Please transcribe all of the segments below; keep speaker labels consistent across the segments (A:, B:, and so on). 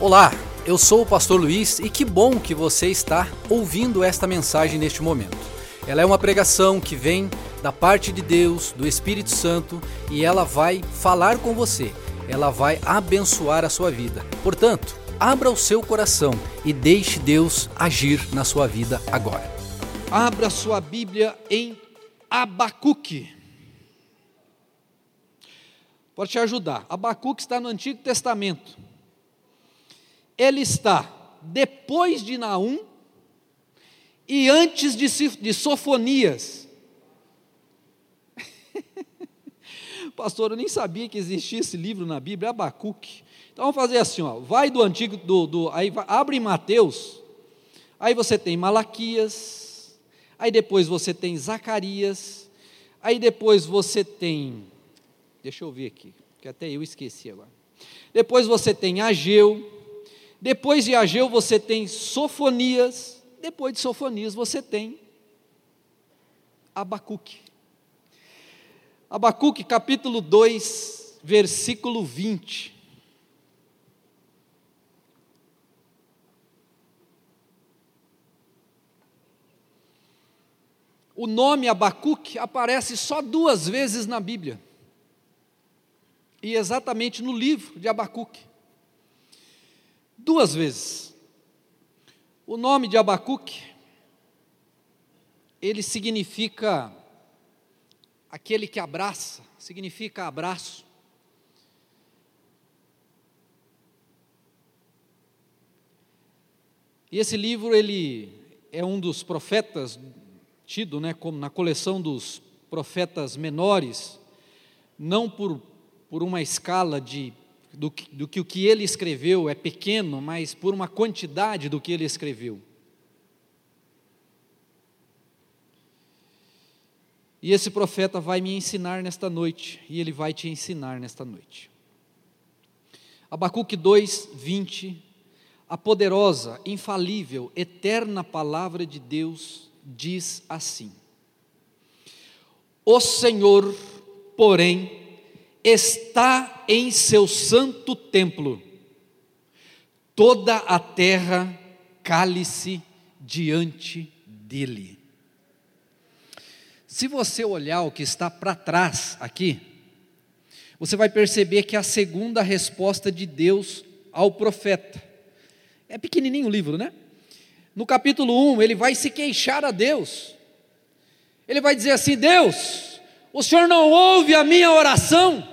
A: Olá, eu sou o pastor Luiz e que bom que você está ouvindo esta mensagem neste momento. Ela é uma pregação que vem da parte de Deus, do Espírito Santo, e ela vai falar com você. Ela vai abençoar a sua vida. Portanto, abra o seu coração e deixe Deus agir na sua vida agora.
B: Abra sua Bíblia em Abacuque. Pode te ajudar. Abacuque está no Antigo Testamento ele está depois de Naum e antes de, de Sofonias. Pastor, eu nem sabia que existia esse livro na Bíblia, Abacuque. Então vamos fazer assim, ó, vai do antigo, do, do, aí abre em Mateus, aí você tem Malaquias, aí depois você tem Zacarias, aí depois você tem, deixa eu ver aqui, que até eu esqueci agora. Depois você tem Ageu, depois de Ageu você tem Sofonias, depois de Sofonias você tem Abacuque. Abacuque capítulo 2, versículo 20. O nome Abacuque aparece só duas vezes na Bíblia. E exatamente no livro de Abacuque duas vezes. O nome de Abacuque, ele significa aquele que abraça, significa abraço. E esse livro ele é um dos profetas tido, né, como na coleção dos profetas menores, não por por uma escala de do, do que o que ele escreveu é pequeno, mas por uma quantidade do que ele escreveu. E esse profeta vai me ensinar nesta noite, e ele vai te ensinar nesta noite. Abacuque 2, 20. A poderosa, infalível, eterna palavra de Deus diz assim: O Senhor, porém, está em seu santo templo, toda a terra cale-se diante dele. Se você olhar o que está para trás aqui, você vai perceber que a segunda resposta de Deus ao profeta. É pequenininho o livro, né? No capítulo 1, ele vai se queixar a Deus. Ele vai dizer assim: Deus, o Senhor não ouve a minha oração?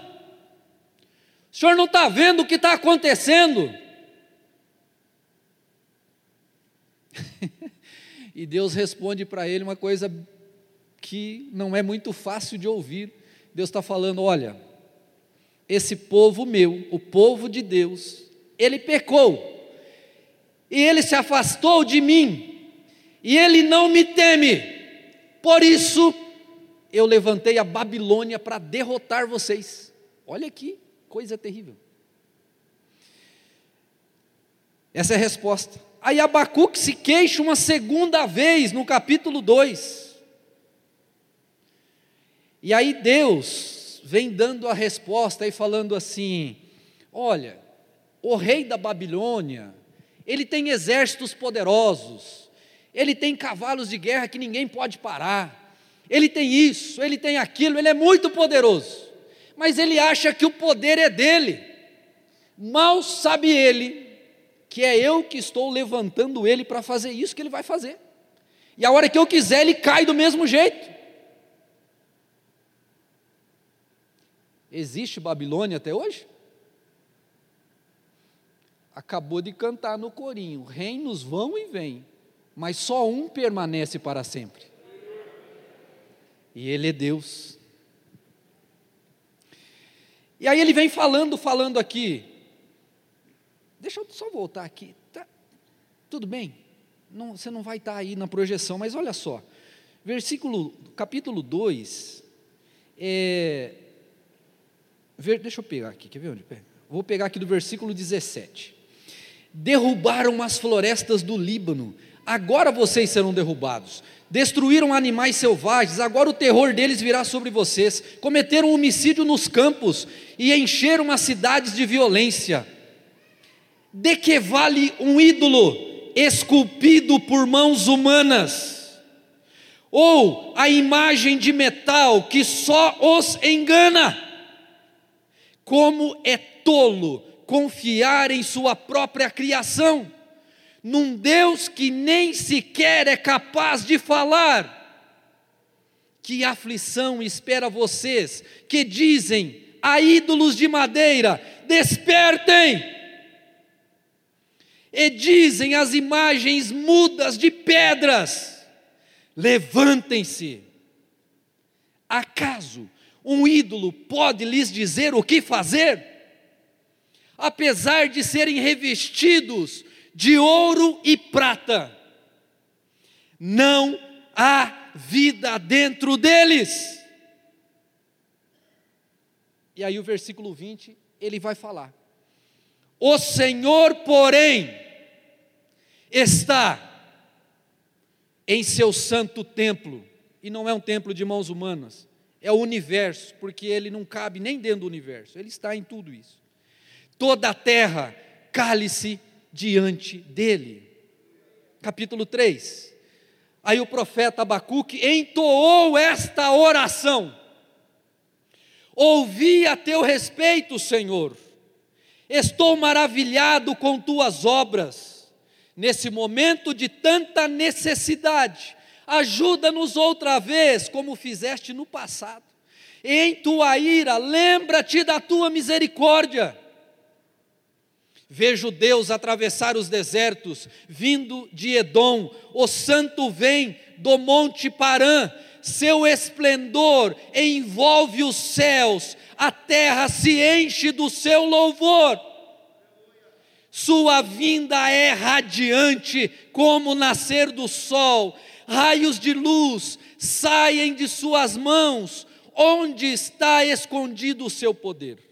B: O senhor não está vendo o que está acontecendo? e Deus responde para ele uma coisa que não é muito fácil de ouvir. Deus está falando: olha, esse povo meu, o povo de Deus, ele pecou, e ele se afastou de mim, e ele não me teme, por isso eu levantei a Babilônia para derrotar vocês. Olha aqui, coisa terrível. Essa é a resposta. Aí Abacuque se queixa uma segunda vez no capítulo 2. E aí Deus vem dando a resposta e falando assim: olha, o rei da Babilônia, ele tem exércitos poderosos, ele tem cavalos de guerra que ninguém pode parar, ele tem isso, ele tem aquilo, ele é muito poderoso mas ele acha que o poder é dele. Mal sabe ele que é eu que estou levantando ele para fazer isso que ele vai fazer. E a hora que eu quiser, ele cai do mesmo jeito. Existe Babilônia até hoje? Acabou de cantar no corinho: reinos vão e vêm, mas só um permanece para sempre. E ele é Deus. E aí ele vem falando, falando aqui. Deixa eu só voltar aqui. Tá, tudo bem? Não, você não vai estar aí na projeção, mas olha só. Versículo, capítulo 2. É, ver, deixa eu pegar aqui, quer ver onde pega? Vou pegar aqui do versículo 17. Derrubaram as florestas do Líbano, agora vocês serão derrubados destruíram animais selvagens, agora o terror deles virá sobre vocês. Cometeram homicídio nos campos e encheram as cidades de violência. De que vale um ídolo esculpido por mãos humanas? Ou a imagem de metal que só os engana? Como é tolo confiar em sua própria criação, num Deus que nem sequer é capaz de falar. Que aflição espera vocês que dizem a ídolos de madeira: despertem! E dizem as imagens mudas de pedras: levantem-se. Acaso um ídolo pode lhes dizer o que fazer? apesar de serem revestidos de ouro e prata, não há vida dentro deles. E aí o versículo 20, ele vai falar: O Senhor, porém, está em seu santo templo, e não é um templo de mãos humanas, é o universo, porque ele não cabe nem dentro do universo, ele está em tudo isso. Toda a terra cale-se diante dele. Capítulo 3. Aí o profeta Abacuque entoou esta oração: Ouvi a teu respeito, Senhor, estou maravilhado com tuas obras, nesse momento de tanta necessidade, ajuda-nos outra vez, como fizeste no passado. Em tua ira, lembra-te da tua misericórdia Vejo Deus atravessar os desertos, vindo de Edom, o santo vem do monte Parã, seu esplendor envolve os céus, a terra se enche do seu louvor. Sua vinda é radiante como o nascer do sol, raios de luz saem de suas mãos, onde está escondido o seu poder?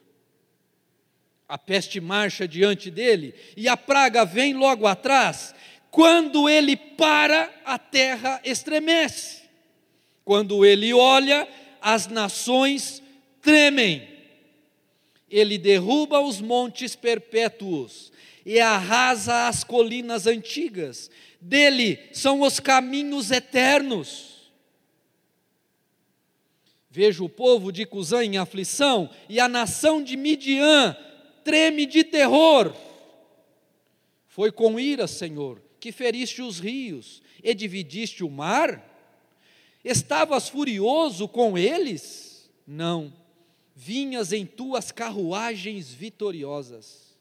B: A peste marcha diante dele e a praga vem logo atrás. Quando ele para, a terra estremece. Quando ele olha, as nações tremem. Ele derruba os montes perpétuos e arrasa as colinas antigas. Dele são os caminhos eternos. Vejo o povo de Cusã em aflição e a nação de Midian treme de terror. Foi com ira, Senhor, que feriste os rios e dividiste o mar? Estavas furioso com eles? Não, vinhas em tuas carruagens vitoriosas.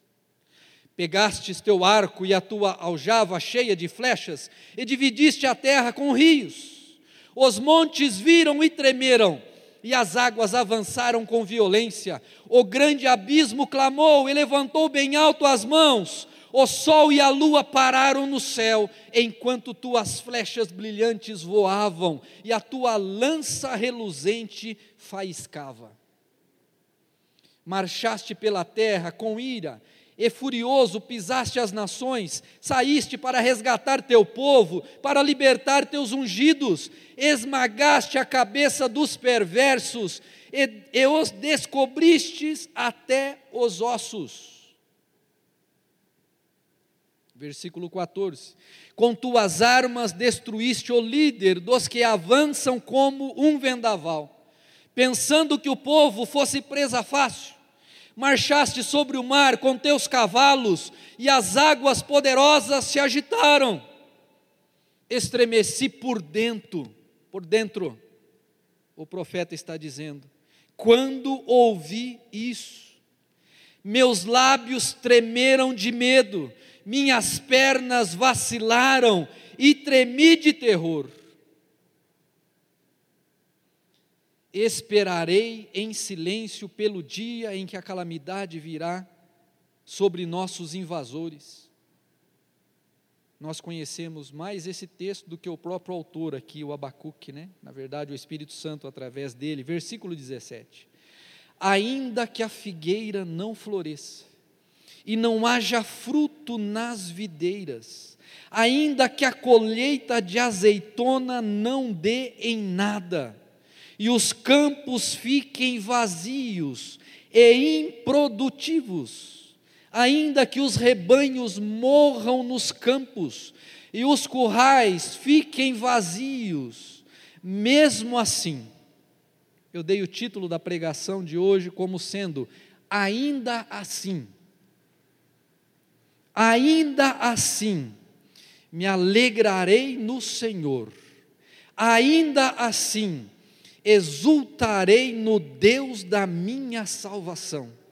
B: Pegastes teu arco e a tua aljava cheia de flechas, e dividiste a terra com rios. Os montes viram e tremeram, e as águas avançaram com violência. O grande abismo clamou e levantou bem alto as mãos. O sol e a lua pararam no céu, enquanto tuas flechas brilhantes voavam e a tua lança reluzente faiscava. Marchaste pela terra com ira e furioso pisaste as nações, saíste para resgatar teu povo, para libertar teus ungidos, esmagaste a cabeça dos perversos e, e os descobristes até os ossos. Versículo 14: Com tuas armas destruíste o líder dos que avançam como um vendaval, pensando que o povo fosse presa fácil marchaste sobre o mar com teus cavalos, e as águas poderosas se agitaram. Estremeci por dentro, por dentro, o profeta está dizendo, quando ouvi isso, meus lábios tremeram de medo, minhas pernas vacilaram e tremi de terror. Esperarei em silêncio pelo dia em que a calamidade virá sobre nossos invasores. Nós conhecemos mais esse texto do que o próprio autor aqui, o Abacuque, né? Na verdade, o Espírito Santo através dele, versículo 17. Ainda que a figueira não floresça e não haja fruto nas videiras, ainda que a colheita de azeitona não dê em nada, e os campos fiquem vazios e improdutivos, ainda que os rebanhos morram nos campos e os currais fiquem vazios, mesmo assim, eu dei o título da pregação de hoje como sendo ainda assim. Ainda assim, me alegrarei no Senhor. Ainda assim, exultarei no Deus da minha salvação.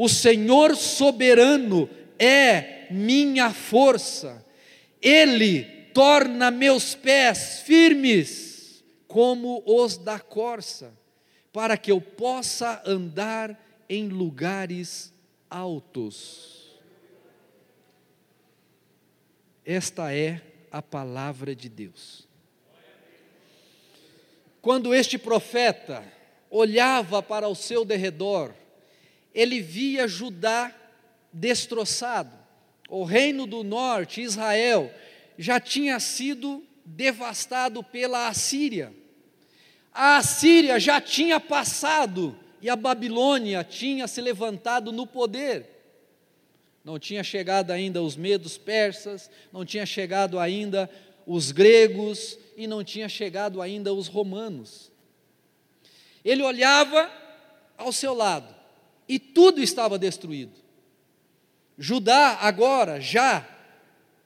B: O Senhor soberano é minha força, Ele torna meus pés firmes como os da corça, para que eu possa andar em lugares altos. Esta é a palavra de Deus. Quando este profeta olhava para o seu derredor, ele via Judá destroçado. O reino do norte, Israel, já tinha sido devastado pela Assíria. A Assíria já tinha passado e a Babilônia tinha se levantado no poder. Não tinha chegado ainda os medos persas, não tinha chegado ainda os gregos, e não tinha chegado ainda os romanos. Ele olhava ao seu lado e tudo estava destruído. Judá, agora, já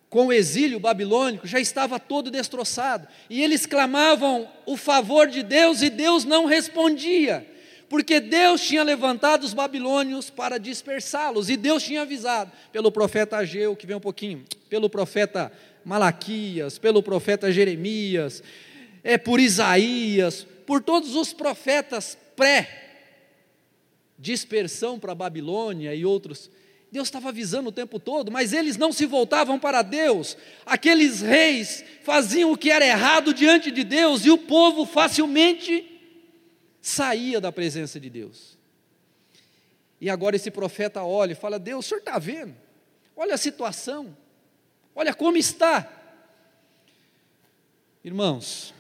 B: com o exílio babilônico, já estava todo destroçado. E eles clamavam o favor de Deus e Deus não respondia, porque Deus tinha levantado os babilônios para dispersá-los, e Deus tinha avisado pelo profeta Ageu, que vem um pouquinho, pelo profeta Malaquias, pelo profeta Jeremias, é por Isaías, por todos os profetas pré dispersão para a Babilônia e outros. Deus estava avisando o tempo todo, mas eles não se voltavam para Deus. Aqueles reis faziam o que era errado diante de Deus e o povo facilmente saía da presença de Deus. E agora esse profeta olha e fala: Deus, o senhor está vendo? Olha a situação. Olha como está. Irmãos,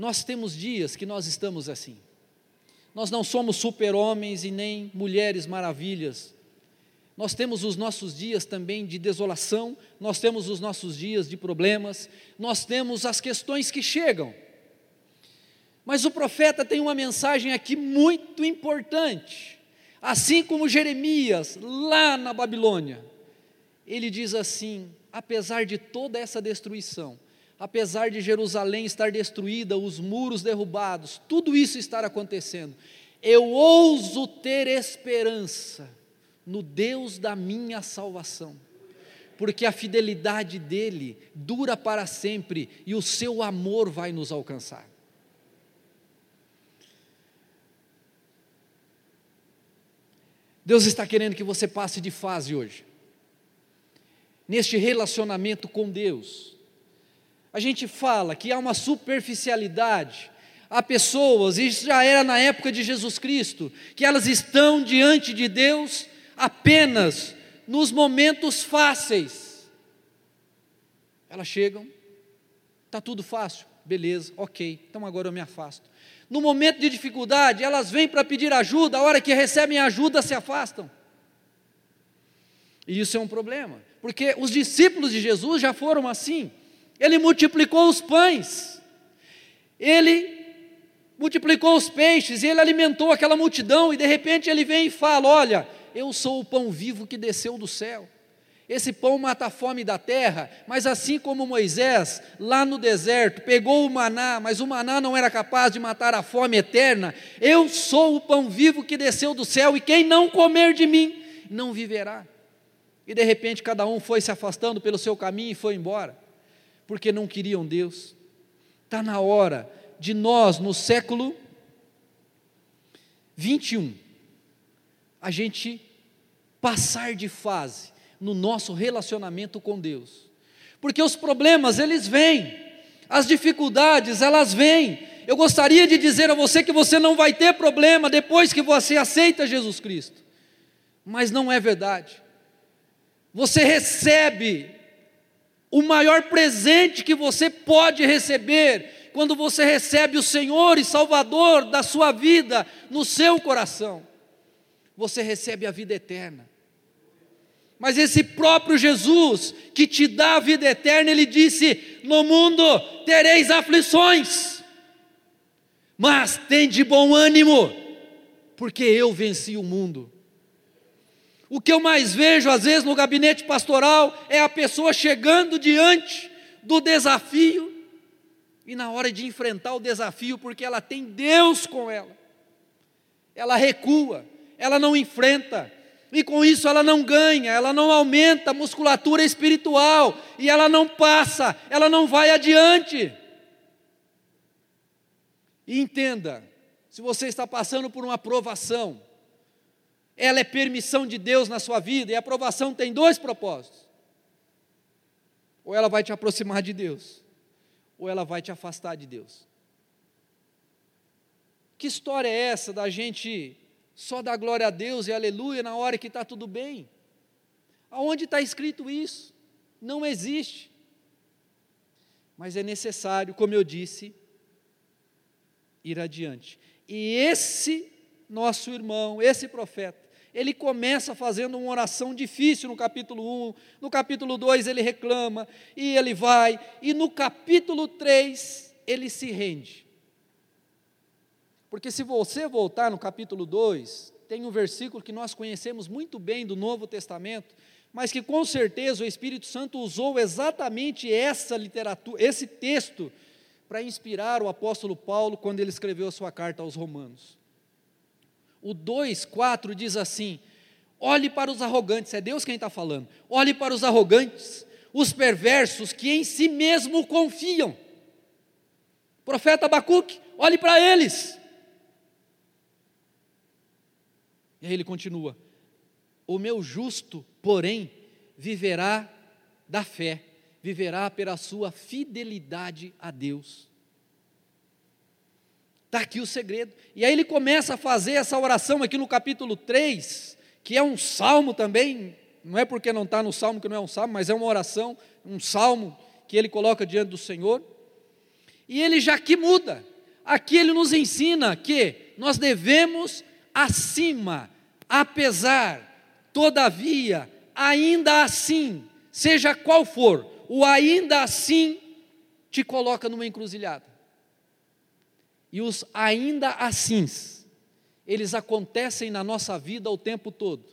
B: nós temos dias que nós estamos assim. Nós não somos super-homens e nem mulheres maravilhas. Nós temos os nossos dias também de desolação, nós temos os nossos dias de problemas, nós temos as questões que chegam. Mas o profeta tem uma mensagem aqui muito importante. Assim como Jeremias, lá na Babilônia, ele diz assim: apesar de toda essa destruição, apesar de Jerusalém estar destruída, os muros derrubados, tudo isso estar acontecendo, eu ouso ter esperança no Deus da minha salvação, porque a fidelidade dele dura para sempre e o seu amor vai nos alcançar. Deus está querendo que você passe de fase hoje. Neste relacionamento com Deus. A gente fala que há uma superficialidade. Há pessoas, isso já era na época de Jesus Cristo, que elas estão diante de Deus apenas nos momentos fáceis. Elas chegam, está tudo fácil, beleza, ok, então agora eu me afasto no momento de dificuldade, elas vêm para pedir ajuda, a hora que recebem ajuda se afastam. E isso é um problema, porque os discípulos de Jesus já foram assim. Ele multiplicou os pães, ele multiplicou os peixes, e ele alimentou aquela multidão, e de repente ele vem e fala: Olha, eu sou o pão vivo que desceu do céu. Esse pão mata a fome da terra, mas assim como Moisés, lá no deserto, pegou o maná, mas o maná não era capaz de matar a fome eterna, eu sou o pão vivo que desceu do céu, e quem não comer de mim, não viverá. E de repente cada um foi se afastando pelo seu caminho e foi embora, porque não queriam Deus. Está na hora de nós, no século 21, a gente passar de fase no nosso relacionamento com Deus. Porque os problemas, eles vêm, as dificuldades, elas vêm. Eu gostaria de dizer a você que você não vai ter problema depois que você aceita Jesus Cristo, mas não é verdade. Você recebe o maior presente que você pode receber Quando você recebe o Senhor e Salvador da sua vida no seu coração, você recebe a vida eterna. Mas esse próprio Jesus, que te dá a vida eterna, ele disse: No mundo tereis aflições, mas tem de bom ânimo, porque eu venci o mundo. O que eu mais vejo, às vezes, no gabinete pastoral é a pessoa chegando diante do desafio, e na hora de enfrentar o desafio, porque ela tem Deus com ela, ela recua, ela não enfrenta, e com isso ela não ganha, ela não aumenta a musculatura espiritual, e ela não passa, ela não vai adiante. E entenda, se você está passando por uma aprovação, ela é permissão de Deus na sua vida, e a aprovação tem dois propósitos: ou ela vai te aproximar de Deus, ou ela vai te afastar de Deus. Que história é essa da gente só dar glória a Deus e aleluia na hora que está tudo bem? Aonde está escrito isso? Não existe. Mas é necessário, como eu disse, ir adiante. E esse nosso irmão, esse profeta, ele começa fazendo uma oração difícil no capítulo 1, no capítulo 2 ele reclama, e ele vai, e no capítulo 3 ele se rende. Porque se você voltar no capítulo 2, tem um versículo que nós conhecemos muito bem do Novo Testamento, mas que com certeza o Espírito Santo usou exatamente essa literatura, esse texto, para inspirar o apóstolo Paulo quando ele escreveu a sua carta aos Romanos. O 2,4 diz assim: olhe para os arrogantes, é Deus quem está falando, olhe para os arrogantes, os perversos que em si mesmo confiam. Profeta Abacuque, olhe para eles. E aí ele continua: O meu justo, porém, viverá da fé, viverá pela sua fidelidade a Deus. Está aqui o segredo. E aí ele começa a fazer essa oração aqui no capítulo 3, que é um salmo também, não é porque não está no salmo que não é um salmo, mas é uma oração, um salmo que ele coloca diante do Senhor. E ele já aqui muda. Aqui ele nos ensina que nós devemos acima, apesar, todavia, ainda assim, seja qual for, o ainda assim te coloca numa encruzilhada. E os ainda assim, eles acontecem na nossa vida o tempo todo.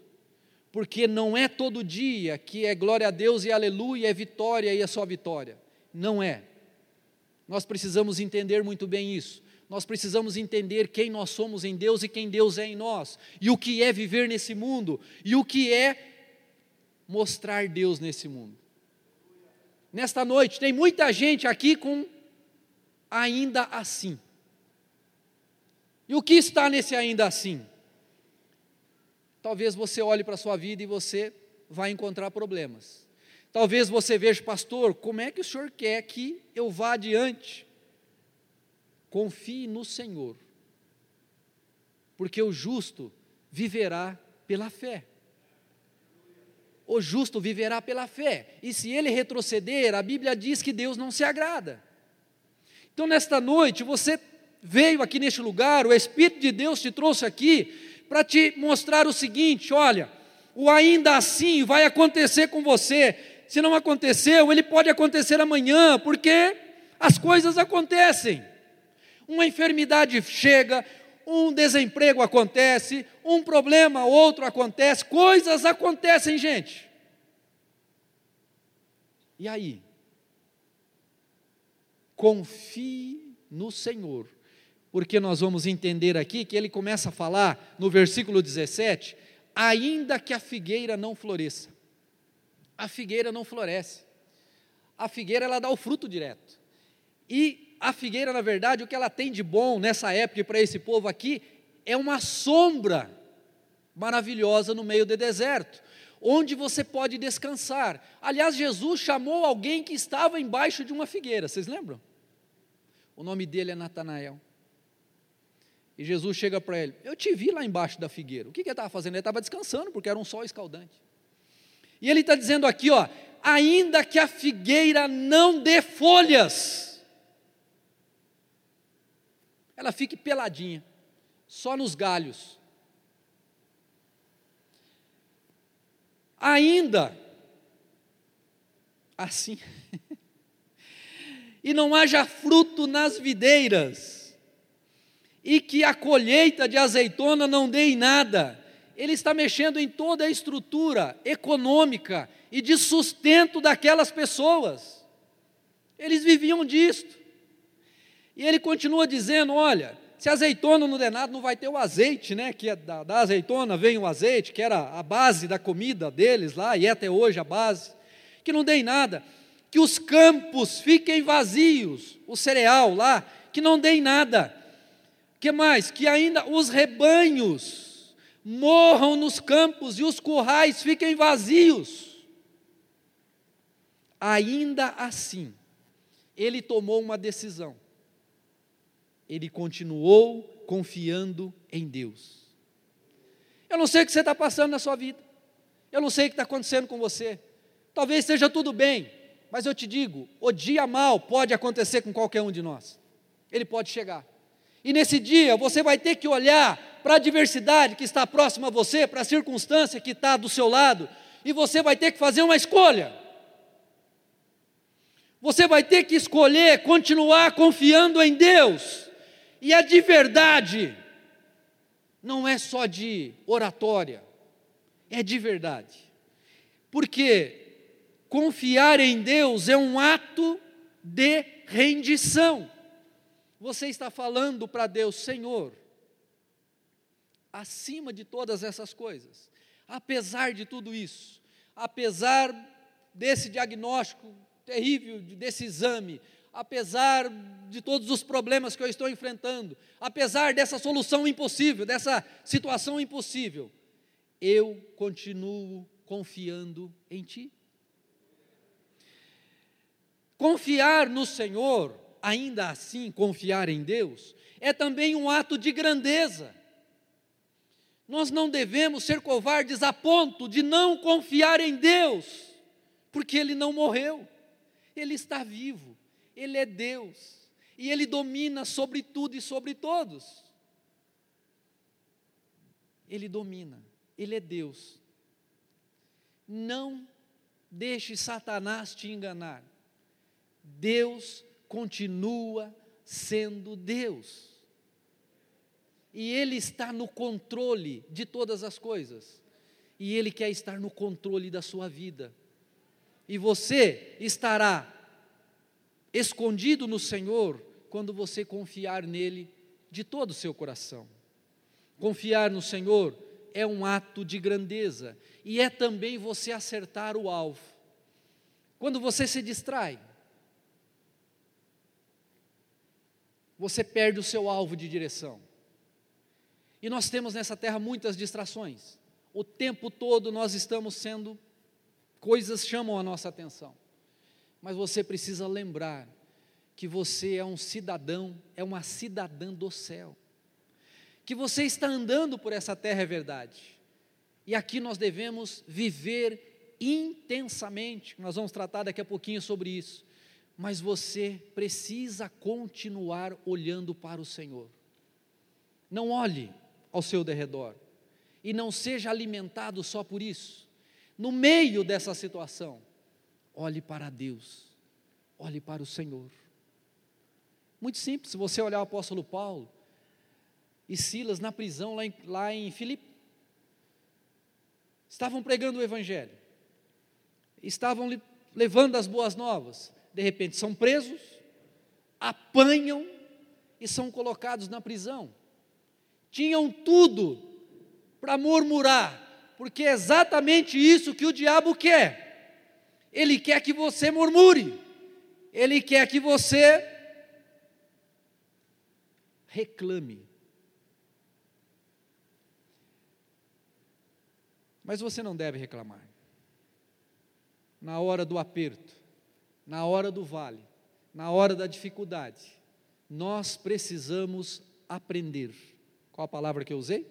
B: Porque não é todo dia que é glória a Deus e aleluia, é vitória e é só vitória. Não é. Nós precisamos entender muito bem isso nós precisamos entender quem nós somos em Deus e quem Deus é em nós, e o que é viver nesse mundo, e o que é mostrar Deus nesse mundo. Nesta noite, tem muita gente aqui com ainda assim. E o que está nesse ainda assim? Talvez você olhe para a sua vida e você vai encontrar problemas. Talvez você veja, pastor, como é que o senhor quer que eu vá adiante? Confie no Senhor, porque o justo viverá pela fé. O justo viverá pela fé, e se ele retroceder, a Bíblia diz que Deus não se agrada. Então, nesta noite, você veio aqui neste lugar, o Espírito de Deus te trouxe aqui para te mostrar o seguinte: olha, o ainda assim vai acontecer com você. Se não aconteceu, ele pode acontecer amanhã, porque as coisas acontecem uma enfermidade chega, um desemprego acontece, um problema, outro acontece, coisas acontecem, gente. E aí? Confie no Senhor, porque nós vamos entender aqui que ele começa a falar no versículo 17: ainda que a figueira não floresça. A figueira não floresce. A figueira ela dá o fruto direto. E a figueira, na verdade, o que ela tem de bom nessa época e para esse povo aqui é uma sombra maravilhosa no meio do deserto, onde você pode descansar. Aliás, Jesus chamou alguém que estava embaixo de uma figueira, vocês lembram? O nome dele é Natanael. E Jesus chega para ele: Eu te vi lá embaixo da figueira. O que, que ele estava fazendo? Ele estava descansando, porque era um sol escaldante. E ele está dizendo aqui: ó, ainda que a figueira não dê folhas, ela fique peladinha, só nos galhos. Ainda assim, e não haja fruto nas videiras, e que a colheita de azeitona não dê em nada, ele está mexendo em toda a estrutura econômica e de sustento daquelas pessoas. Eles viviam disto. E ele continua dizendo: olha, se azeitona não der nada, não vai ter o azeite, né? Que é da, da, azeitona vem o azeite, que era a base da comida deles lá, e é até hoje a base, que não dê nada, que os campos fiquem vazios, o cereal lá, que não dê nada. Que mais? Que ainda os rebanhos morram nos campos e os currais fiquem vazios. Ainda assim, ele tomou uma decisão ele continuou confiando em Deus. Eu não sei o que você está passando na sua vida, eu não sei o que está acontecendo com você, talvez esteja tudo bem, mas eu te digo: o dia mal pode acontecer com qualquer um de nós, ele pode chegar. E nesse dia você vai ter que olhar para a adversidade que está próxima a você, para a circunstância que está do seu lado, e você vai ter que fazer uma escolha. Você vai ter que escolher continuar confiando em Deus e a de verdade não é só de oratória, é de verdade. Porque confiar em Deus é um ato de rendição. Você está falando para Deus, Senhor, acima de todas essas coisas, apesar de tudo isso, apesar desse diagnóstico terrível, desse exame, apesar de todos os problemas que eu estou enfrentando, apesar dessa solução impossível, dessa situação impossível, eu continuo confiando em Ti. Confiar no Senhor, ainda assim confiar em Deus, é também um ato de grandeza. Nós não devemos ser covardes a ponto de não confiar em Deus, porque Ele não morreu, Ele está vivo ele é Deus. E Ele domina sobre tudo e sobre todos. Ele domina. Ele é Deus. Não deixe Satanás te enganar. Deus continua sendo Deus. E Ele está no controle de todas as coisas. E Ele quer estar no controle da sua vida. E você estará escondido no Senhor quando você confiar nele de todo o seu coração. Confiar no Senhor é um ato de grandeza e é também você acertar o alvo. Quando você se distrai, você perde o seu alvo de direção. E nós temos nessa terra muitas distrações. O tempo todo nós estamos sendo, coisas chamam a nossa atenção mas você precisa lembrar que você é um cidadão, é uma cidadã do céu. Que você está andando por essa terra é verdade. E aqui nós devemos viver intensamente. Nós vamos tratar daqui a pouquinho sobre isso. Mas você precisa continuar olhando para o Senhor. Não olhe ao seu derredor e não seja alimentado só por isso. No meio dessa situação, Olhe para Deus, olhe para o Senhor. Muito simples, se você olhar o apóstolo Paulo e Silas na prisão lá em, lá em Filipe, estavam pregando o Evangelho, estavam levando as boas novas, de repente são presos, apanham e são colocados na prisão. Tinham tudo para murmurar, porque é exatamente isso que o diabo quer ele quer que você murmure, Ele quer que você reclame. Mas você não deve reclamar. Na hora do aperto, na hora do vale, na hora da dificuldade, nós precisamos aprender. Qual a palavra que eu usei?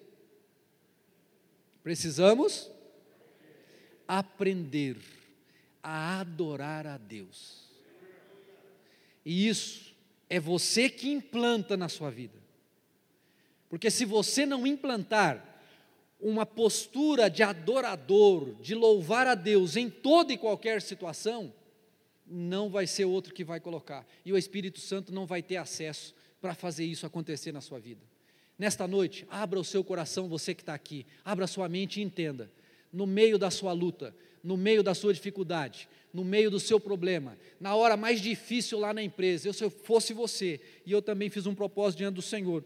B: Precisamos aprender a adorar a Deus. E isso é você que implanta na sua vida. Porque se você não implantar uma postura de adorador, de louvar a Deus em toda e qualquer situação, não vai ser outro que vai colocar. E o Espírito Santo não vai ter acesso para fazer isso acontecer na sua vida. Nesta noite, abra o seu coração, você que está aqui, abra a sua mente e entenda. No meio da sua luta, no meio da sua dificuldade, no meio do seu problema, na hora mais difícil lá na empresa, eu, se eu fosse você, e eu também fiz um propósito diante do Senhor,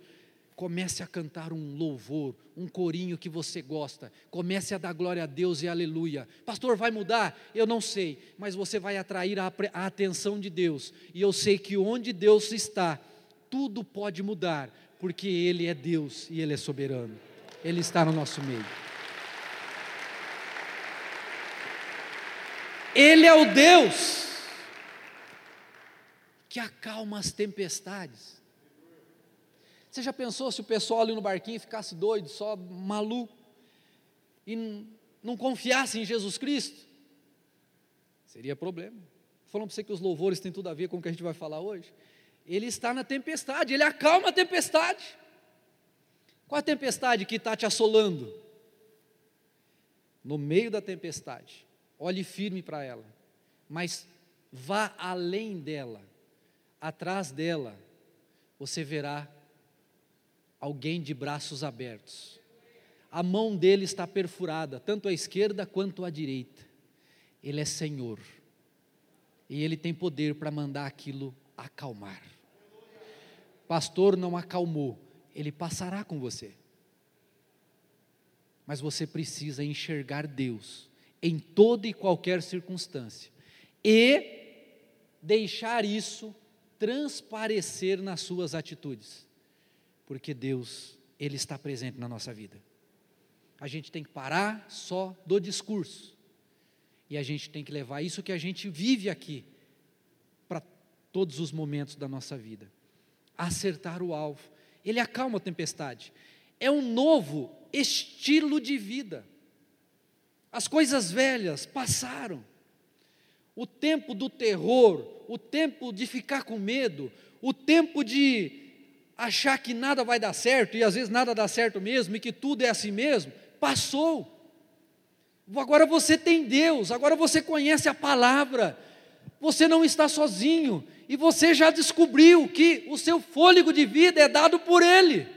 B: comece a cantar um louvor, um corinho que você gosta, comece a dar glória a Deus e aleluia. Pastor, vai mudar? Eu não sei, mas você vai atrair a, a atenção de Deus, e eu sei que onde Deus está, tudo pode mudar, porque Ele é Deus e Ele é soberano, Ele está no nosso meio. Ele é o Deus que acalma as tempestades. Você já pensou se o pessoal ali no barquinho ficasse doido, só maluco, e não confiasse em Jesus Cristo? Seria problema. Falando para você que os louvores têm tudo a ver com o que a gente vai falar hoje. Ele está na tempestade, ele acalma a tempestade. Qual a tempestade que está te assolando? No meio da tempestade, olhe firme para ela, mas vá além dela, atrás dela, você verá alguém de braços abertos. A mão dele está perfurada, tanto à esquerda quanto à direita. Ele é Senhor. E ele tem poder para mandar aquilo acalmar. Pastor não acalmou, ele passará com você. Mas você precisa enxergar Deus em toda e qualquer circunstância e deixar isso transparecer nas suas atitudes porque Deus, Ele está presente na nossa vida. A gente tem que parar só do discurso, e a gente tem que levar isso que a gente vive aqui para todos os momentos da nossa vida. Acertar o alvo. Ele acalma a tempestade. É um novo estilo de vida. As coisas velhas passaram. O tempo do terror, o tempo de ficar com medo, o tempo de achar que nada vai dar certo, e às vezes nada dá certo mesmo, e que tudo é assim mesmo, passou. Agora você tem Deus, agora você conhece a palavra, você não está sozinho, e você já descobriu que o seu fôlego de vida é dado por Ele.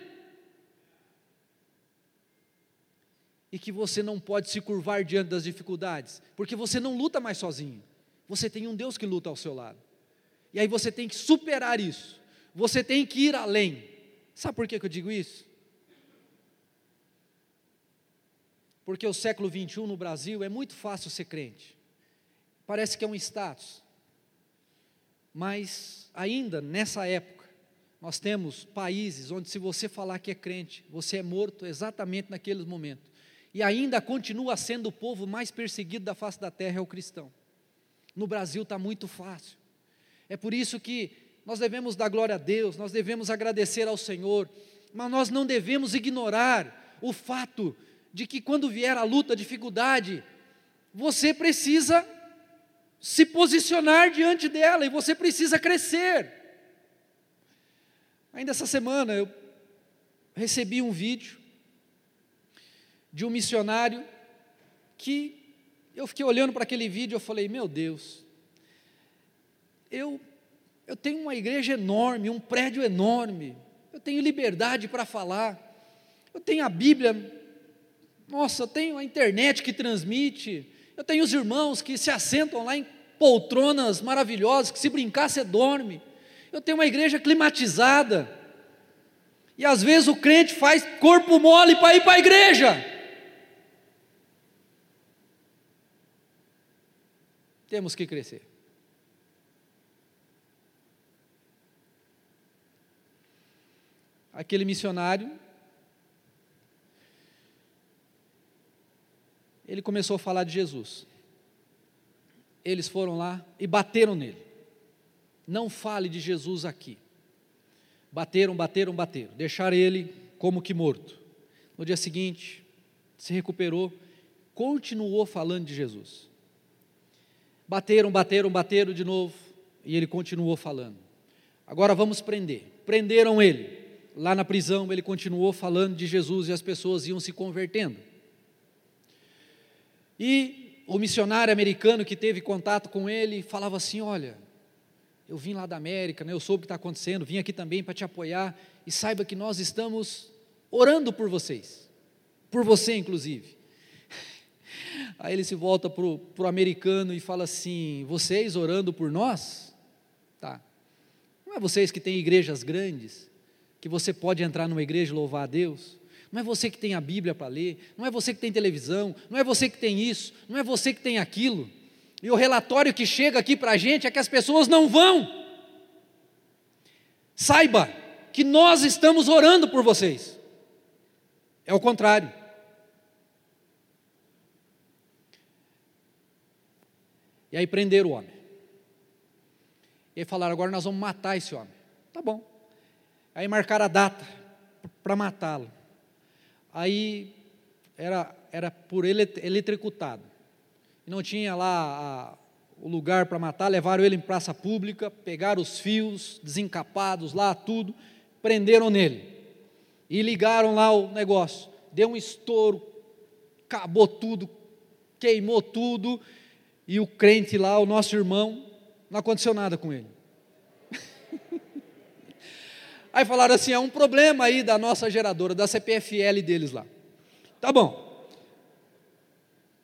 B: E que você não pode se curvar diante das dificuldades, porque você não luta mais sozinho, você tem um Deus que luta ao seu lado. E aí você tem que superar isso. Você tem que ir além. Sabe por que, eu digo isso? Porque o século 21 no Brasil é muito fácil ser crente. Parece que é um status. Mas ainda nessa época, nós temos países onde se você falar que é crente, você é morto exatamente naqueles momentos. E ainda continua sendo o povo mais perseguido da face da terra é o cristão. No Brasil está muito fácil. É por isso que nós devemos dar glória a Deus, nós devemos agradecer ao Senhor, mas nós não devemos ignorar o fato de que quando vier a luta, a dificuldade, você precisa se posicionar diante dela e você precisa crescer. Ainda essa semana eu recebi um vídeo de um missionário que eu fiquei olhando para aquele vídeo e falei, meu Deus, eu eu tenho uma igreja enorme, um prédio enorme, eu tenho liberdade para falar, eu tenho a Bíblia, nossa, eu tenho a internet que transmite, eu tenho os irmãos que se assentam lá em poltronas maravilhosas, que se brincar você dorme, eu tenho uma igreja climatizada, e às vezes o crente faz corpo mole para ir para a igreja. Temos que crescer. Aquele missionário, ele começou a falar de Jesus. Eles foram lá e bateram nele. Não fale de Jesus aqui. Bateram, bateram, bateram. Deixaram ele como que morto. No dia seguinte, se recuperou, continuou falando de Jesus. Bateram, bateram, bateram de novo, e ele continuou falando. Agora vamos prender. Prenderam ele lá na prisão, ele continuou falando de Jesus e as pessoas iam se convertendo. E o missionário americano que teve contato com ele falava assim: Olha, eu vim lá da América, né, eu soube o que está acontecendo, vim aqui também para te apoiar, e saiba que nós estamos orando por vocês, por você inclusive. Aí ele se volta para o americano e fala assim: Vocês orando por nós? Tá. Não é vocês que têm igrejas grandes, que você pode entrar numa igreja e louvar a Deus? Não é você que tem a Bíblia para ler, não é você que tem televisão, não é você que tem isso, não é você que tem aquilo. E o relatório que chega aqui para a gente é que as pessoas não vão. Saiba que nós estamos orando por vocês. É o contrário. E aí prenderam o homem. E aí falaram: agora nós vamos matar esse homem. Tá bom. Aí marcaram a data para matá-lo. Aí era, era por eletricutado não tinha lá a, o lugar para matar, levaram ele em praça pública, pegaram os fios desencapados lá, tudo, prenderam nele e ligaram lá o negócio. Deu um estouro, acabou tudo, queimou tudo, e o crente lá, o nosso irmão, não aconteceu nada com ele. Aí falaram assim: é um problema aí da nossa geradora, da CPFL deles lá. Tá bom.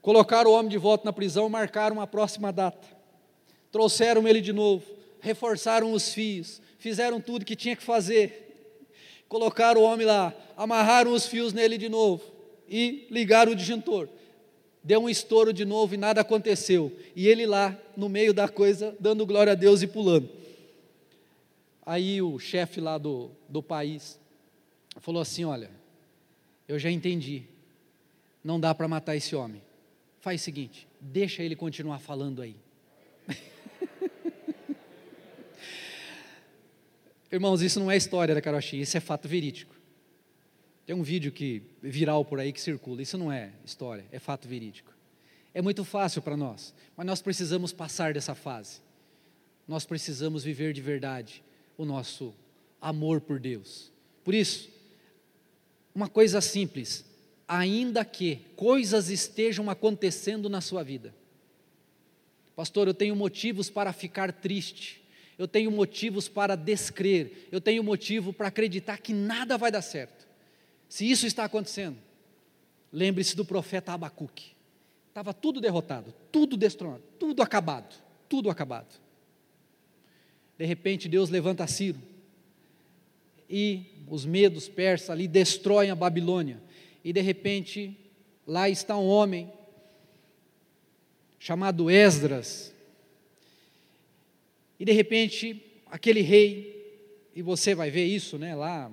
B: Colocaram o homem de volta na prisão, marcaram uma próxima data. Trouxeram ele de novo, reforçaram os fios, fizeram tudo que tinha que fazer. Colocaram o homem lá, amarraram os fios nele de novo e ligaram o disjuntor. Deu um estouro de novo e nada aconteceu. E ele lá, no meio da coisa, dando glória a Deus e pulando. Aí o chefe lá do, do país falou assim: Olha, eu já entendi, não dá para matar esse homem faz o seguinte, deixa ele continuar falando aí. Irmãos, isso não é história da Caroxi, isso é fato verídico. Tem um vídeo que viral por aí que circula, isso não é história, é fato verídico. É muito fácil para nós, mas nós precisamos passar dessa fase. Nós precisamos viver de verdade o nosso amor por Deus. Por isso, uma coisa simples, ainda que coisas estejam acontecendo na sua vida. Pastor, eu tenho motivos para ficar triste, eu tenho motivos para descrer, eu tenho motivo para acreditar que nada vai dar certo. Se isso está acontecendo, lembre-se do profeta Abacuque. Estava tudo derrotado, tudo destronado, tudo acabado, tudo acabado. De repente Deus levanta Ciro e os medos persas ali destroem a Babilônia e de repente lá está um homem chamado Esdras. E de repente aquele rei, e você vai ver isso, né, lá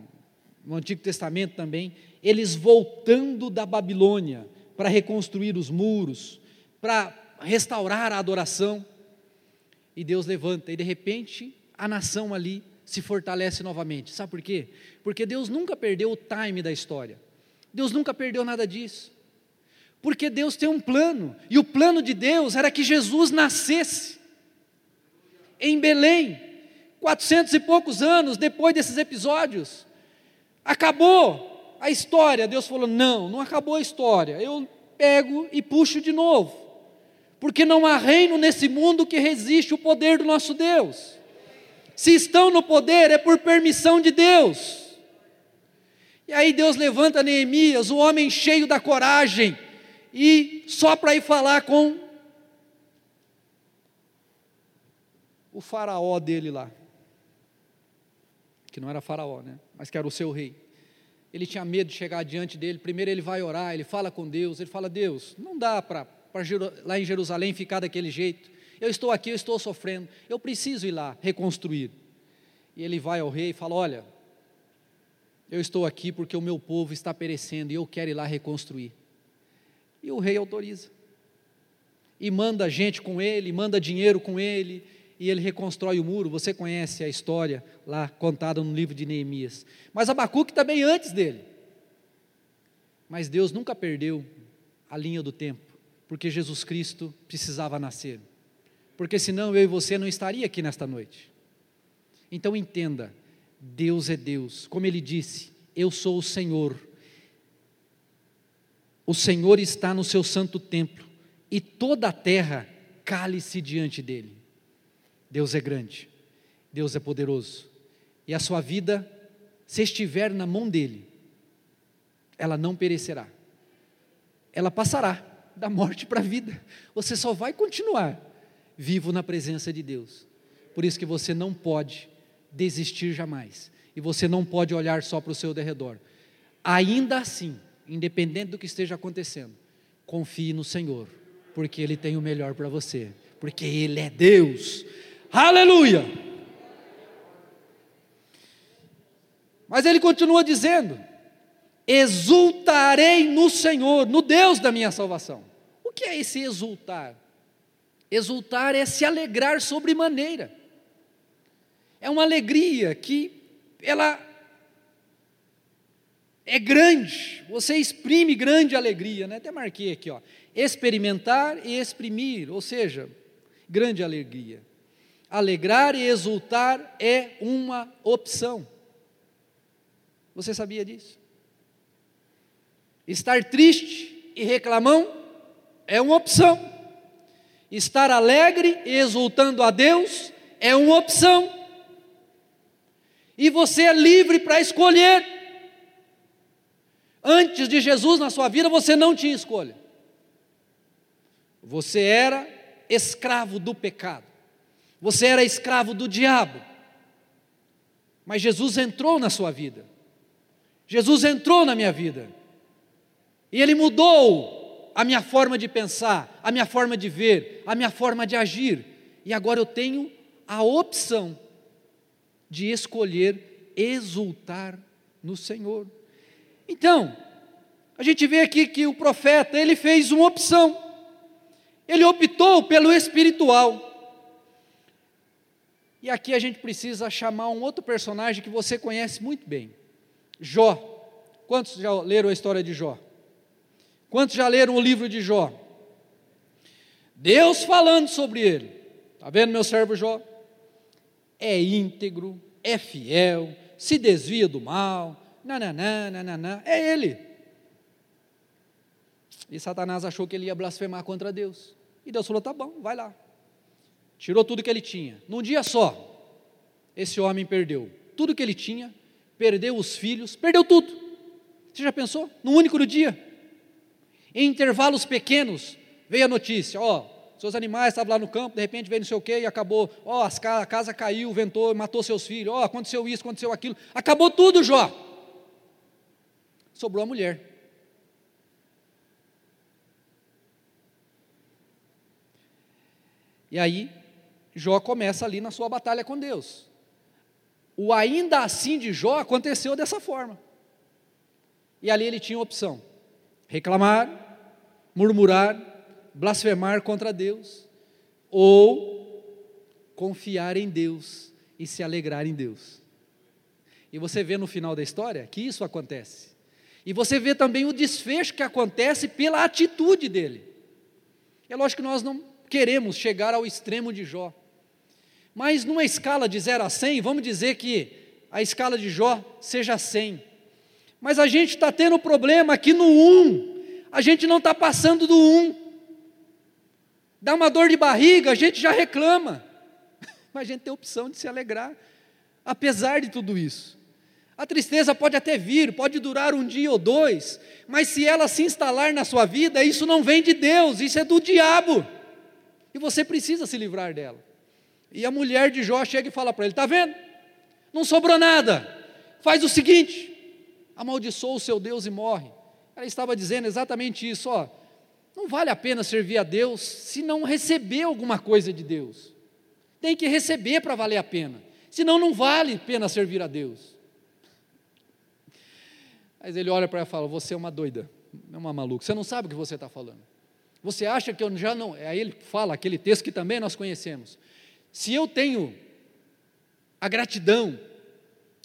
B: no Antigo Testamento também, eles voltando da Babilônia para reconstruir os muros, para restaurar a adoração. E Deus levanta, e de repente a nação ali se fortalece novamente. Sabe por quê? Porque Deus nunca perdeu o time da história. Deus nunca perdeu nada disso. Porque Deus tem um plano, e o plano de Deus era que Jesus nascesse em Belém, quatrocentos e poucos anos depois desses episódios. Acabou a história. Deus falou: não, não acabou a história. Eu pego e puxo de novo. Porque não há reino nesse mundo que resiste o poder do nosso Deus. Se estão no poder, é por permissão de Deus. E aí Deus levanta Neemias, o homem cheio da coragem, e só para ir falar com o faraó dele lá, que não era faraó, né? Mas que era o seu rei. Ele tinha medo de chegar diante dele. Primeiro ele vai orar, ele fala com Deus, ele fala: Deus, não dá para lá em Jerusalém ficar daquele jeito. Eu estou aqui, eu estou sofrendo, eu preciso ir lá reconstruir. E ele vai ao rei e fala: Olha, eu estou aqui porque o meu povo está perecendo e eu quero ir lá reconstruir. E o rei autoriza. E manda gente com ele, manda dinheiro com ele, e ele reconstrói o muro. Você conhece a história lá contada no livro de Neemias. Mas Abacuque também antes dele. Mas Deus nunca perdeu a linha do tempo, porque Jesus Cristo precisava nascer. Porque senão eu e você não estaria aqui nesta noite. Então entenda, Deus é Deus. Como ele disse, eu sou o Senhor. O Senhor está no seu santo templo e toda a terra cale-se diante dele. Deus é grande, Deus é poderoso. E a sua vida, se estiver na mão dele, ela não perecerá. Ela passará da morte para a vida. Você só vai continuar vivo na presença de Deus. Por isso que você não pode desistir jamais. E você não pode olhar só para o seu derredor. Ainda assim, independente do que esteja acontecendo, confie no Senhor, porque Ele tem o melhor para você, porque Ele é Deus. Aleluia! Mas ele continua dizendo: exultarei no Senhor, no Deus da minha salvação. O que é esse exultar? Exultar é se alegrar sobremaneira. É uma alegria que ela é grande, você exprime grande alegria, né? Até marquei aqui, ó. Experimentar e exprimir, ou seja, grande alegria. Alegrar e exultar é uma opção. Você sabia disso? Estar triste e reclamão é uma opção. Estar alegre e exultando a Deus é uma opção. E você é livre para escolher. Antes de Jesus na sua vida, você não tinha escolha. Você era escravo do pecado. Você era escravo do diabo. Mas Jesus entrou na sua vida. Jesus entrou na minha vida. E ele mudou a minha forma de pensar, a minha forma de ver, a minha forma de agir. E agora eu tenho a opção de escolher exultar no Senhor. Então, a gente vê aqui que o profeta, ele fez uma opção. Ele optou pelo espiritual. E aqui a gente precisa chamar um outro personagem que você conhece muito bem. Jó. Quantos já leram a história de Jó? Quantos já leram o livro de Jó? Deus falando sobre ele. Está vendo meu servo Jó? É íntegro, é fiel, se desvia do mal, nananã, nananã, é ele. E Satanás achou que ele ia blasfemar contra Deus. E Deus falou: tá bom, vai lá. Tirou tudo que ele tinha. Num dia só, esse homem perdeu tudo que ele tinha, perdeu os filhos, perdeu tudo. Você já pensou? Num único dia. Em intervalos pequenos, veio a notícia: ó, seus animais estavam lá no campo, de repente veio não sei o quê e acabou. Ó, a casa caiu, ventou, matou seus filhos. Ó, aconteceu isso, aconteceu aquilo. Acabou tudo, Jó. Sobrou a mulher. E aí, Jó começa ali na sua batalha com Deus. O ainda assim de Jó aconteceu dessa forma. E ali ele tinha opção: reclamar, murmurar, blasfemar contra Deus, ou confiar em Deus e se alegrar em Deus. E você vê no final da história que isso acontece. E você vê também o desfecho que acontece pela atitude dele. É lógico que nós não queremos chegar ao extremo de Jó. Mas numa escala de 0 a 100, vamos dizer que a escala de Jó seja 100. Mas a gente está tendo problema aqui no 1. A gente não está passando do 1. Dá uma dor de barriga, a gente já reclama. Mas a gente tem a opção de se alegrar, apesar de tudo isso. A tristeza pode até vir, pode durar um dia ou dois, mas se ela se instalar na sua vida, isso não vem de Deus, isso é do diabo. E você precisa se livrar dela. E a mulher de Jó chega e fala para ele: Está vendo? Não sobrou nada. Faz o seguinte: amaldiçoa o seu Deus e morre. Ela estava dizendo exatamente isso: ó, não vale a pena servir a Deus se não receber alguma coisa de Deus. Tem que receber para valer a pena. Senão não vale a pena servir a Deus. Mas ele olha para ela e fala: Você é uma doida, é uma maluca. Você não sabe o que você está falando. Você acha que eu já não. Aí ele fala aquele texto que também nós conhecemos. Se eu tenho a gratidão,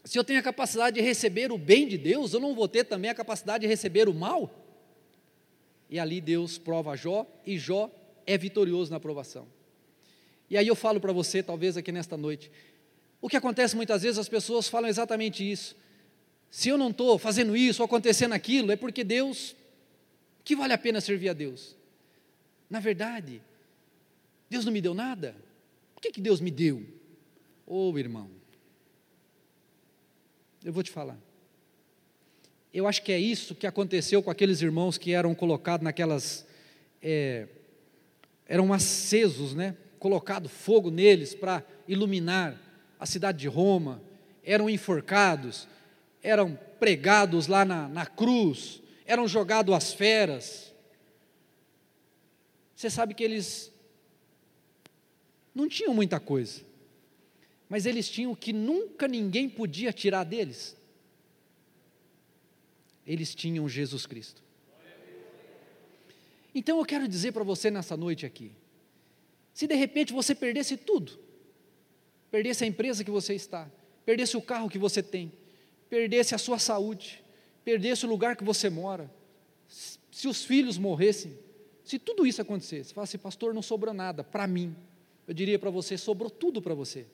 B: se eu tenho a capacidade de receber o bem de Deus, eu não vou ter também a capacidade de receber o mal? E ali Deus prova Jó, e Jó é vitorioso na aprovação. E aí eu falo para você, talvez aqui nesta noite, O que acontece muitas vezes, as pessoas falam exatamente isso. Se eu não estou fazendo isso ou acontecendo aquilo, é porque Deus, que vale a pena servir a Deus? Na verdade, Deus não me deu nada. O que, que Deus me deu? Ô oh, irmão, eu vou te falar. Eu acho que é isso que aconteceu com aqueles irmãos que eram colocados naquelas. É, eram acesos, né? Colocado fogo neles para iluminar a cidade de Roma, eram enforcados, eram pregados lá na, na cruz, eram jogados às feras. Você sabe que eles não tinham muita coisa, mas eles tinham o que nunca ninguém podia tirar deles. Eles tinham Jesus Cristo. Então eu quero dizer para você nessa noite aqui: se de repente você perdesse tudo, perdesse a empresa que você está, perdesse o carro que você tem, perdesse a sua saúde, perdesse o lugar que você mora, se os filhos morressem, se tudo isso acontecesse, você fala assim, pastor, não sobrou nada para mim. Eu diria para você, sobrou tudo para você.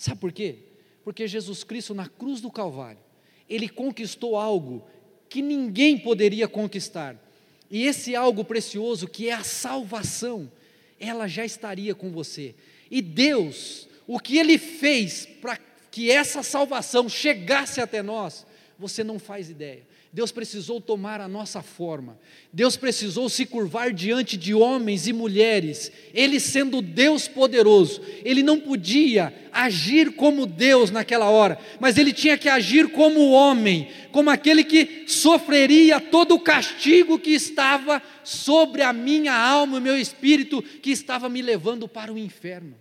B: Sabe por quê? Porque Jesus Cristo, na cruz do Calvário, ele conquistou algo que ninguém poderia conquistar. E esse algo precioso, que é a salvação, ela já estaria com você. E Deus, o que Ele fez para que essa salvação chegasse até nós, você não faz ideia. Deus precisou tomar a nossa forma, Deus precisou se curvar diante de homens e mulheres, Ele sendo Deus poderoso, Ele não podia agir como Deus naquela hora, mas Ele tinha que agir como homem, como aquele que sofreria todo o castigo que estava sobre a minha alma e meu espírito, que estava me levando para o inferno.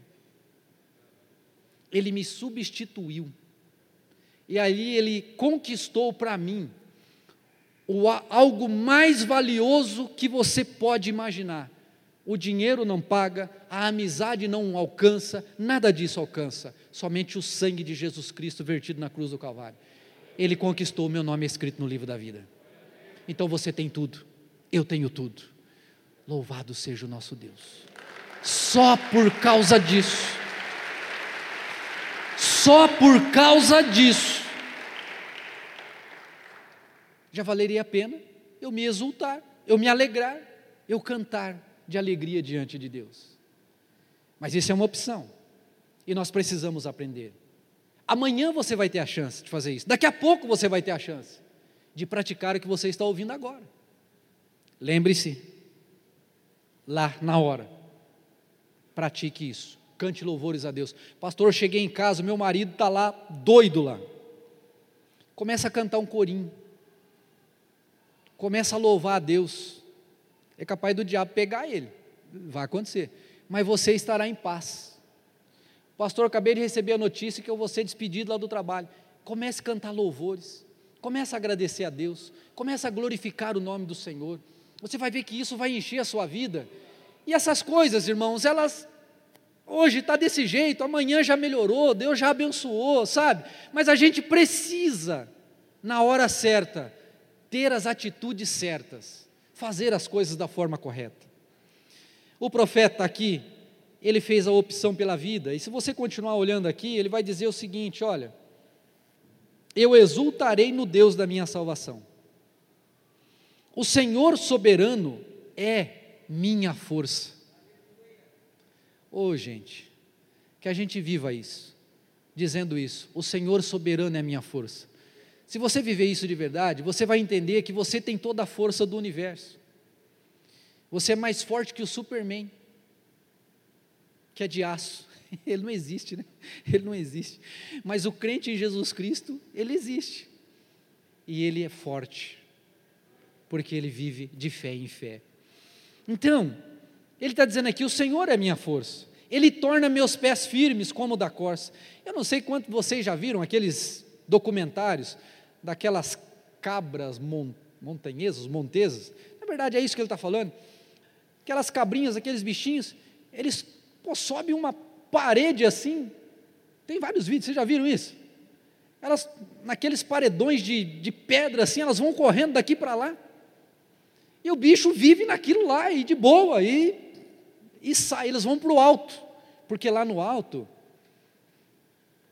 B: Ele me substituiu, e aí Ele conquistou para mim o, algo mais valioso que você pode imaginar. O dinheiro não paga, a amizade não alcança, nada disso alcança, somente o sangue de Jesus Cristo vertido na cruz do Calvário. Ele conquistou o meu nome escrito no livro da vida. Então você tem tudo, eu tenho tudo. Louvado seja o nosso Deus. Só por causa disso, só por causa disso, já valeria a pena eu me exultar, eu me alegrar, eu cantar de alegria diante de Deus. Mas isso é uma opção, e nós precisamos aprender. Amanhã você vai ter a chance de fazer isso, daqui a pouco você vai ter a chance de praticar o que você está ouvindo agora. Lembre-se, lá na hora, pratique isso, cante louvores a Deus. Pastor, cheguei em casa, meu marido está lá, doido lá. Começa a cantar um corinho começa a louvar a Deus, é capaz do diabo pegar ele, vai acontecer, mas você estará em paz. Pastor, acabei de receber a notícia que eu vou ser despedido lá do trabalho. Comece a cantar louvores, comece a agradecer a Deus, comece a glorificar o nome do Senhor. Você vai ver que isso vai encher a sua vida. E essas coisas, irmãos, elas hoje está desse jeito, amanhã já melhorou, Deus já abençoou, sabe? Mas a gente precisa, na hora certa, ter as atitudes certas, fazer as coisas da forma correta. O profeta aqui, ele fez a opção pela vida, e se você continuar olhando aqui, ele vai dizer o seguinte: olha, eu exultarei no Deus da minha salvação. O Senhor soberano é minha força. Ô oh, gente, que a gente viva isso, dizendo isso: o Senhor soberano é minha força. Se você viver isso de verdade, você vai entender que você tem toda a força do universo. Você é mais forte que o Superman, que é de aço. Ele não existe, né? Ele não existe. Mas o crente em Jesus Cristo, ele existe. E ele é forte, porque ele vive de fé em fé. Então, ele está dizendo aqui: o Senhor é minha força. Ele torna meus pés firmes como o da corça. Eu não sei quanto vocês já viram aqueles documentários daquelas cabras mon, montanhesas, montesas. Na verdade, é isso que ele está falando. Aquelas cabrinhas, aqueles bichinhos, eles pô, sobem uma parede assim. Tem vários vídeos, vocês já viram isso? Elas, naqueles paredões de, de pedra assim, elas vão correndo daqui para lá. E o bicho vive naquilo lá, e de boa, e, e sai, eles vão para o alto, porque lá no alto,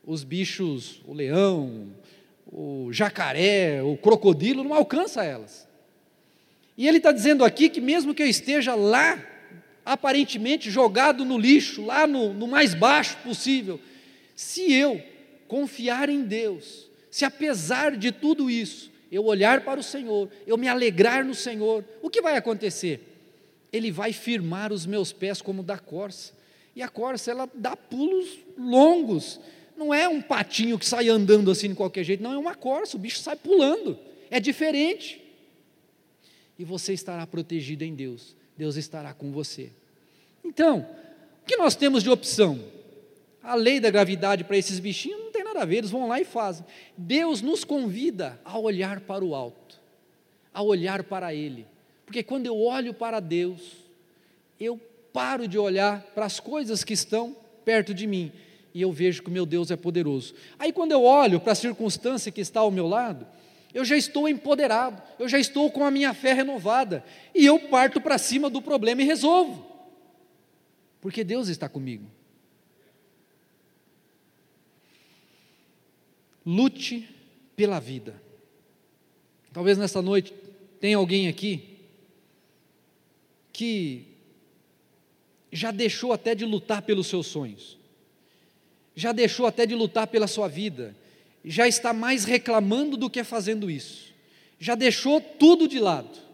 B: os bichos, o leão, o jacaré, o crocodilo, não alcança elas. E ele está dizendo aqui que mesmo que eu esteja lá, aparentemente jogado no lixo, lá no, no mais baixo possível, se eu confiar em Deus, se apesar de tudo isso, eu olhar para o Senhor, eu me alegrar no Senhor, o que vai acontecer? Ele vai firmar os meus pés como da corça. E a corça, ela dá pulos longos. Não é um patinho que sai andando assim de qualquer jeito, não, é uma corça, o bicho sai pulando. É diferente. E você estará protegido em Deus. Deus estará com você. Então, o que nós temos de opção? A lei da gravidade para esses bichinhos não tem nada a ver, eles vão lá e fazem. Deus nos convida a olhar para o alto, a olhar para Ele. Porque quando eu olho para Deus, eu paro de olhar para as coisas que estão perto de mim e eu vejo que o meu Deus é poderoso. Aí quando eu olho para a circunstância que está ao meu lado, eu já estou empoderado, eu já estou com a minha fé renovada e eu parto para cima do problema e resolvo. Porque Deus está comigo. Lute pela vida. Talvez nessa noite tenha alguém aqui que já deixou até de lutar pelos seus sonhos, já deixou até de lutar pela sua vida, já está mais reclamando do que fazendo isso, já deixou tudo de lado.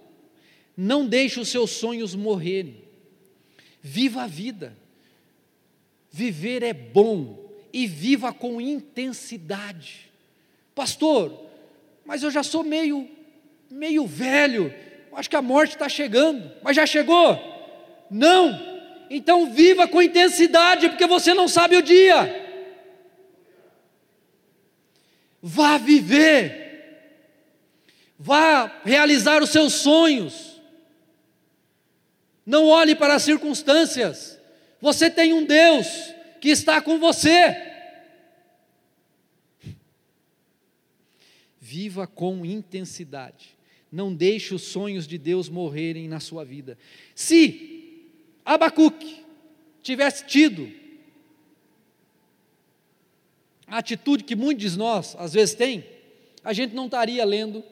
B: Não deixe os seus sonhos morrerem, viva a vida. Viver é bom e viva com intensidade. Pastor, mas eu já sou meio meio velho, acho que a morte está chegando, mas já chegou? Não! Então viva com intensidade, porque você não sabe o dia. Vá viver, vá realizar os seus sonhos. Não olhe para as circunstâncias. Você tem um Deus que está com você. Viva com intensidade. Não deixe os sonhos de Deus morrerem na sua vida. Se Abacuque tivesse tido a atitude que muitos de nós às vezes têm, a gente não estaria lendo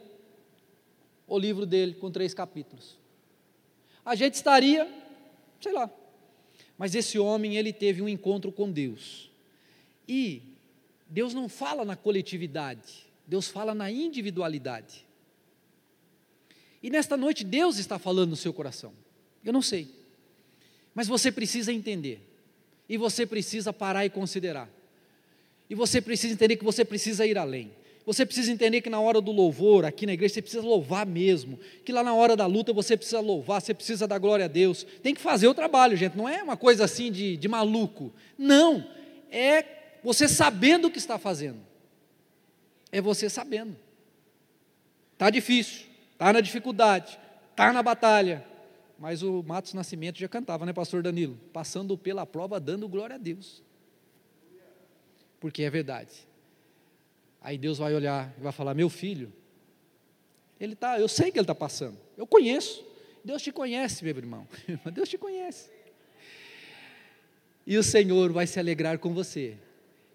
B: o livro dele com três capítulos. A gente estaria, sei lá. Mas esse homem, ele teve um encontro com Deus. E Deus não fala na coletividade, Deus fala na individualidade. E nesta noite Deus está falando no seu coração. Eu não sei. Mas você precisa entender. E você precisa parar e considerar. E você precisa entender que você precisa ir além. Você precisa entender que na hora do louvor, aqui na igreja, você precisa louvar mesmo. Que lá na hora da luta você precisa louvar, você precisa dar glória a Deus. Tem que fazer o trabalho, gente. Não é uma coisa assim de, de maluco. Não. É você sabendo o que está fazendo. É você sabendo. Está difícil está na dificuldade, está na batalha. Mas o Matos Nascimento já cantava, né, pastor Danilo? Passando pela prova, dando glória a Deus. Porque é verdade. Aí Deus vai olhar e vai falar: Meu filho, ele tá, eu sei que ele está passando, eu conheço. Deus te conhece, meu irmão. Deus te conhece. E o Senhor vai se alegrar com você.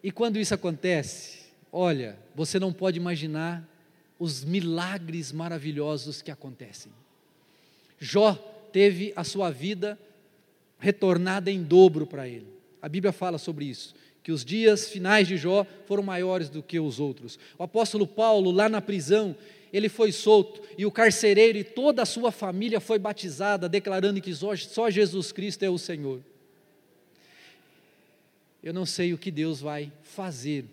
B: E quando isso acontece, olha, você não pode imaginar os milagres maravilhosos que acontecem. Jó teve a sua vida retornada em dobro para ele. A Bíblia fala sobre isso, que os dias finais de Jó foram maiores do que os outros. O apóstolo Paulo, lá na prisão, ele foi solto e o carcereiro e toda a sua família foi batizada, declarando que só Jesus Cristo é o Senhor. Eu não sei o que Deus vai fazer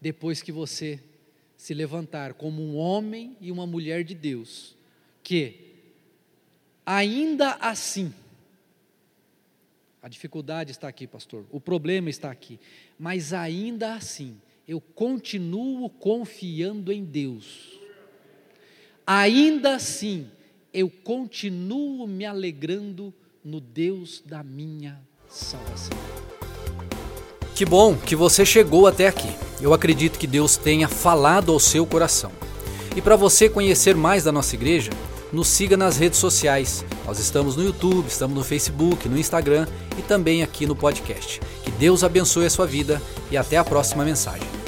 B: depois que você se levantar como um homem e uma mulher de Deus, que ainda assim, a dificuldade está aqui, pastor, o problema está aqui, mas ainda assim, eu continuo confiando em Deus, ainda assim, eu continuo me alegrando no Deus da minha salvação.
A: Que bom que você chegou até aqui. Eu acredito que Deus tenha falado ao seu coração. E para você conhecer mais da nossa igreja, nos siga nas redes sociais. Nós estamos no YouTube, estamos no Facebook, no Instagram e também aqui no podcast. Que Deus abençoe a sua vida e até a próxima mensagem.